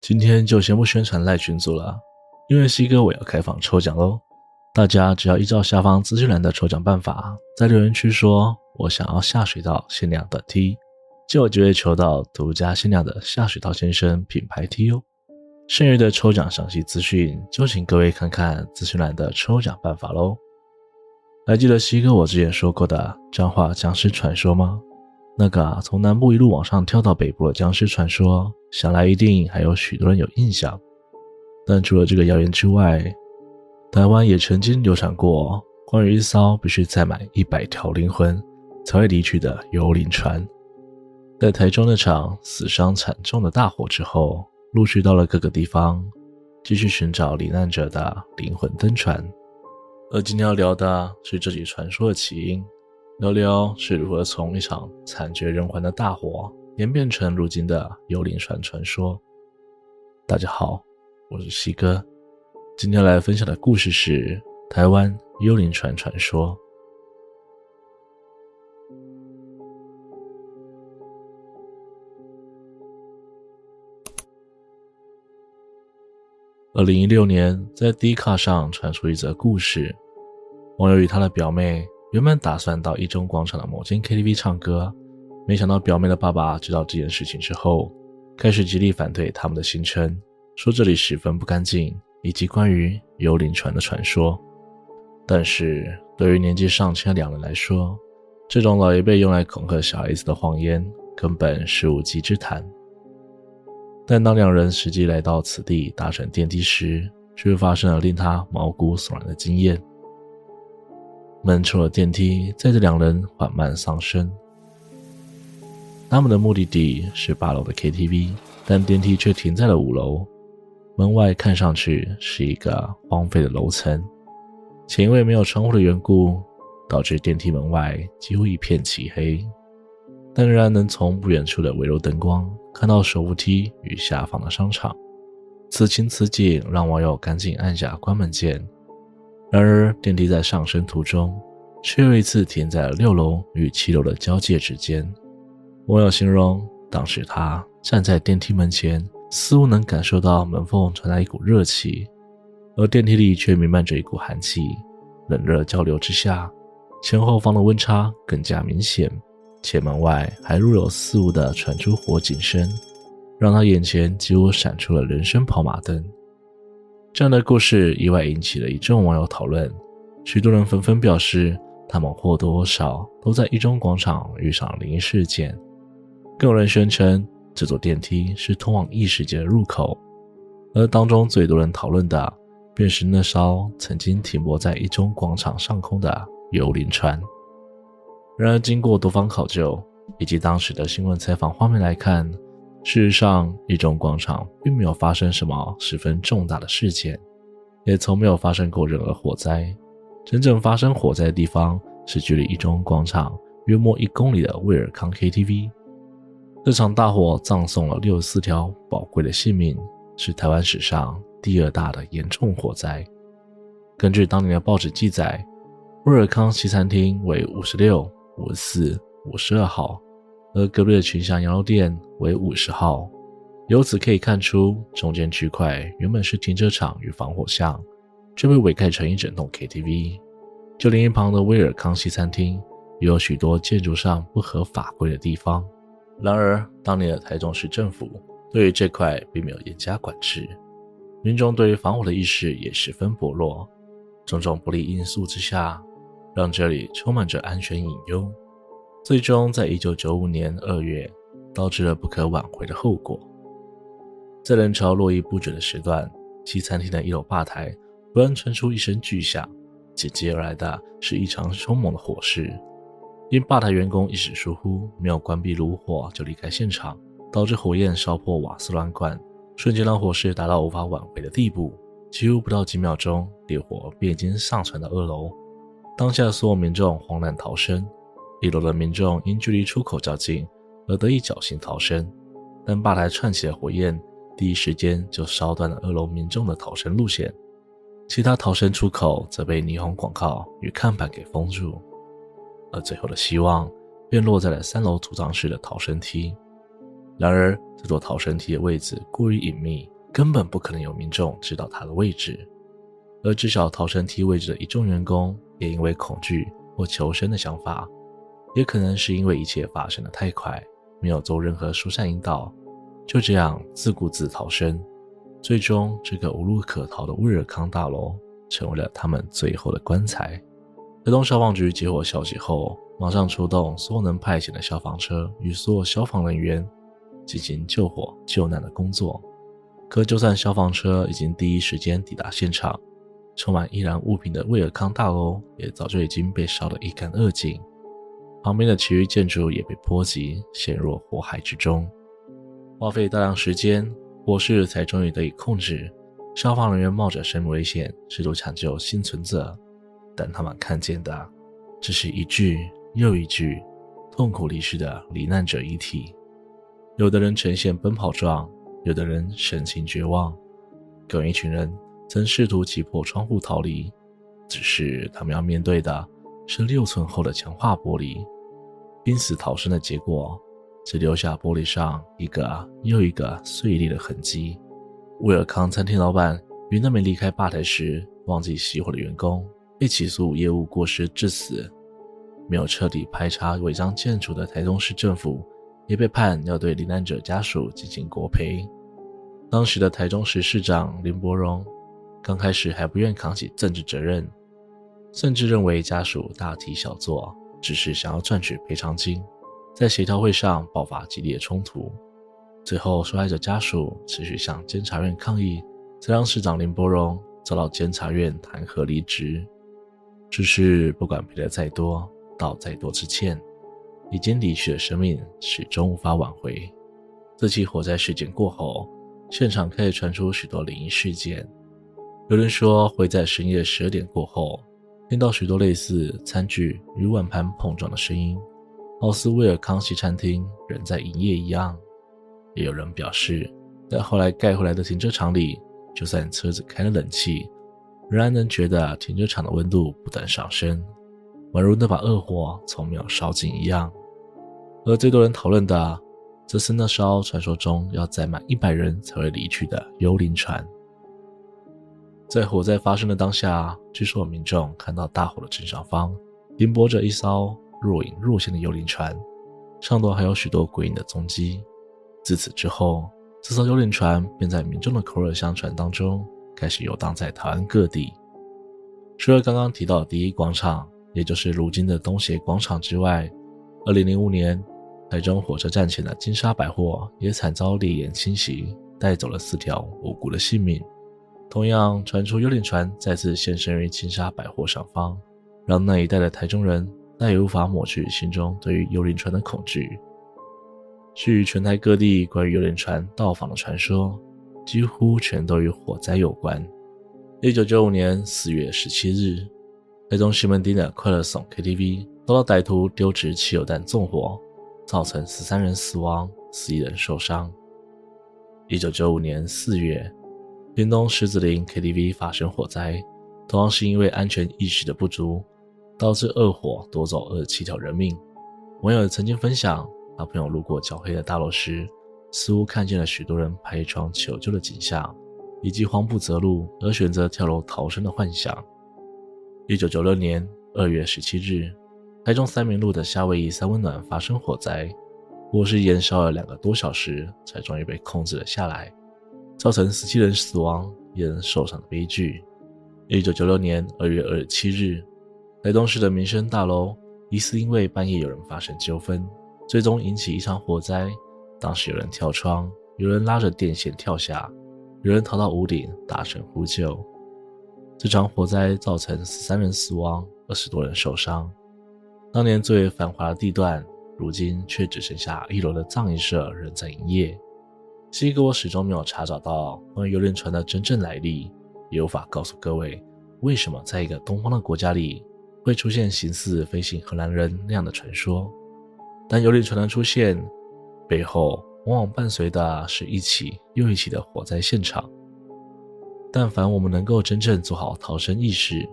今天就先不宣传赖群组了，因为西哥我要开放抽奖喽。大家只要依照下方资讯栏的抽奖办法，在留言区说我想要下水道限量短 T，就有机会抽到独家限量的下水道先生品牌 T 哦。剩余的抽奖详细资讯，就请各位看看资讯栏的抽奖办法喽。还记得西哥我之前说过的彰化僵尸传说吗？那个，从南部一路往上跳到北部的僵尸传说，想来一定还有许多人有印象。但除了这个谣言之外，台湾也曾经流传过关于一艘必须载满一百条灵魂才会离去的幽灵船。在台中那场死伤惨重的大火之后，陆续到了各个地方，继续寻找罹难者的灵魂登船。而今天要聊的是这起传说的起因。聊聊是如何从一场惨绝人寰的大火演变成如今的幽灵船传说。大家好，我是西哥，今天来分享的故事是台湾幽灵船传说。二零一六年，在 D 卡上传出一则故事，网友与他的表妹。原本打算到一中广场的某间 KTV 唱歌，没想到表妹的爸爸知道这件事情之后，开始极力反对他们的行程，说这里十分不干净，以及关于幽灵船的传说。但是对于年纪尚轻的两人来说，这种老一辈用来恐吓小孩子的谎言根本是无稽之谈。但当两人实际来到此地搭乘电梯时，却发生了令他毛骨悚然的经验。门出了电梯，载着两人缓慢上升。他们的目的地是八楼的 KTV，但电梯却停在了五楼。门外看上去是一个荒废的楼层，且因为没有窗户的缘故，导致电梯门外几乎一片漆黑。但仍然能从不远处的微弱灯光看到手扶梯与下方的商场。此情此景让网友赶紧按下关门键。然而，电梯在上升途中，却又一次停在了六楼与七楼的交界之间。网友形容，当时他站在电梯门前，似乎能感受到门缝传来一股热气，而电梯里却弥漫着一股寒气。冷热交流之下，前后方的温差更加明显，且门外还若有似无地传出火警声，让他眼前几乎闪出了人生跑马灯。这样的故事意外引起了一众网友讨论，许多人纷纷表示，他们或多或少都在一中广场遇上灵异事件，更有人宣称这座电梯是通往异世界的入口。而当中最多人讨论的，便是那艘曾经停泊在一中广场上空的幽灵船。然而，经过多方考究以及当时的新闻采访画面来看，事实上，一中广场并没有发生什么十分重大的事件，也从没有发生过任何火灾。真正发生火灾的地方是距离一中广场约莫一公里的威尔康 KTV。这场大火葬送了六十四条宝贵的性命，是台湾史上第二大的严重火灾。根据当年的报纸记载，威尔康西餐厅为五十六、五十四、五十二号。而隔壁的群祥羊肉店为五十号，由此可以看出，中间区块原本是停车场与防火巷，却被围盖成一整栋 KTV。就连一旁的威尔康西餐厅，也有许多建筑上不合法规的地方。然而，当年的台中市政府对于这块并没有严加管制，民众对于防火的意识也十分薄弱。种种不利因素之下，让这里充满着安全隐忧。最终，在一九九五年二月，导致了不可挽回的后果。在人潮络绎不绝的时段，西餐厅的一楼吧台突然传出一声巨响，紧接而来的是一场凶猛的火势。因吧台员工一时疏忽，没有关闭炉火就离开现场，导致火焰烧破瓦斯软管，瞬间让火势达到无法挽回的地步。几乎不到几秒钟，烈火便已经上传到二楼。当下所有民众慌乱逃生。一楼的民众因距离出口较近而得以侥幸逃生，但吧台窜起的火焰第一时间就烧断了二楼民众的逃生路线，其他逃生出口则被霓虹广告与看板给封住，而最后的希望便落在了三楼储藏室的逃生梯。然而，这座逃生梯的位置过于隐秘，根本不可能有民众知道它的位置。而知晓逃生梯位置的一众员工，也因为恐惧或求生的想法，也可能是因为一切发生的太快，没有做任何疏散引导，就这样自顾自逃生。最终，这个无路可逃的威尔康大楼成为了他们最后的棺材。台东消防局接获消息后，马上出动所有能派遣的消防车与所有消防人员进行救火救难的工作。可就算消防车已经第一时间抵达现场，充满易燃物品的威尔康大楼也早就已经被烧得一干二净，旁边的其余建筑也被波及，陷入火海之中，花费大量时间。火势才终于得以控制，消防人员冒着生命危险试图抢救幸存者，但他们看见的只是一具又一具痛苦离世的罹难者遗体。有的人呈现奔跑状，有的人神情绝望，更有一群人曾试图挤破窗户逃离，只是他们要面对的是六寸厚的强化玻璃，濒死逃生的结果。只留下玻璃上一个又一个碎裂的痕迹。威尔康餐厅老板与那名离开吧台时忘记熄火的员工被起诉业务过失致死。没有彻底排查违章建筑的台中市政府也被判要对罹难者家属进行国赔。当时的台中市市长林柏荣刚开始还不愿扛起政治责任，甚至认为家属大题小做，只是想要赚取赔偿金。在协调会上爆发激烈冲突，最后受害者家属持续向监察院抗议，才让市长林柏荣遭到监察院弹劾离职。只是不管赔的再多，道再多次歉，已经离去的生命始终无法挽回。这起火灾事件过后，现场开始传出许多灵异事件。有人说会在深夜十二点过后，听到许多类似餐具与碗盘碰撞的声音。奥斯威尔康西餐厅仍在营业一样，也有人表示，在后来盖回来的停车场里，就算车子开了冷气，仍然能觉得停车场的温度不断上升，宛如那把恶火从没有烧尽一样。而最多人讨论的，则是那艘传说中要载满一百人才会离去的幽灵船。在火灾发生的当下，据说有民众看到大火的正上方停泊着一艘。若隐若现的幽灵船，上头还有许多鬼影的踪迹。自此之后，这艘幽灵船便在民众的口耳相传当中，开始游荡在台湾各地。除了刚刚提到的第一广场，也就是如今的东协广场之外，2005年，台中火车站前的金沙百货也惨遭烈焰侵袭，带走了四条无辜的性命。同样，传出幽灵船再次现身于金沙百货上方，让那一带的台中人。再也无法抹去心中对于幽灵船的恐惧。据全台各地关于幽灵船到访的传说，几乎全都与火灾有关。一九九五年四月十七日，台中西门町的快乐颂 KTV 遭到歹徒丢掷汽油弹纵火，造成十三人死亡，十一人受伤。一九九五年四月，屏东狮子林 KTV 发生火灾，同样是因为安全意识的不足。导致恶火夺走二十七条人命。网友曾经分享，他朋友路过焦黑的大楼时，似乎看见了许多人拍窗求救的景象，以及慌不择路而选择跳楼逃生的幻想。一九九六年二月十七日，台中三民路的夏威夷三温暖发生火灾，火势延烧了两个多小时，才终于被控制了下来，造成十七人死亡、一人受伤的悲剧。一九九六年二月二十七日。台东市的民生大楼疑似因为半夜有人发生纠纷，最终引起一场火灾。当时有人跳窗，有人拉着电线跳下，有人逃到屋顶大声呼救。这场火灾造成十三人死亡，二十多人受伤。当年最繁华的地段，如今却只剩下一楼的葬仪社仍在营业。西哥我始终没有查找到关于幽灵船的真正来历，也无法告诉各位为什么在一个东方的国家里。会出现形似飞行荷兰人那样的传说，但幽灵船的出现背后，往往伴随的是一起又一起的火灾现场。但凡我们能够真正做好逃生意识，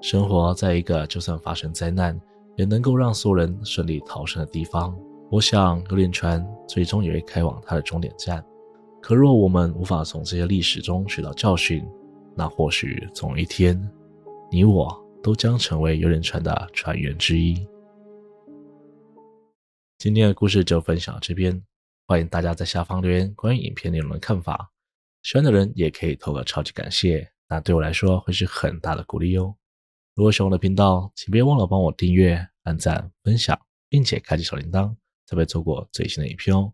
生活在一个就算发生灾难，也能够让所有人顺利逃生的地方，我想，幽灵船最终也会开往它的终点站。可若我们无法从这些历史中学到教训，那或许总有一天，你我都将成为幽灵船的船员之一。今天的故事就分享到这边，欢迎大家在下方留言关于影片内容的看法。喜欢的人也可以投个超级感谢，那对我来说会是很大的鼓励哟。如果喜欢我的频道，请别忘了帮我订阅、按赞、分享，并且开启小铃铛，特别错过最新的一批哦。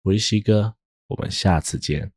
我是西哥。我们下次见。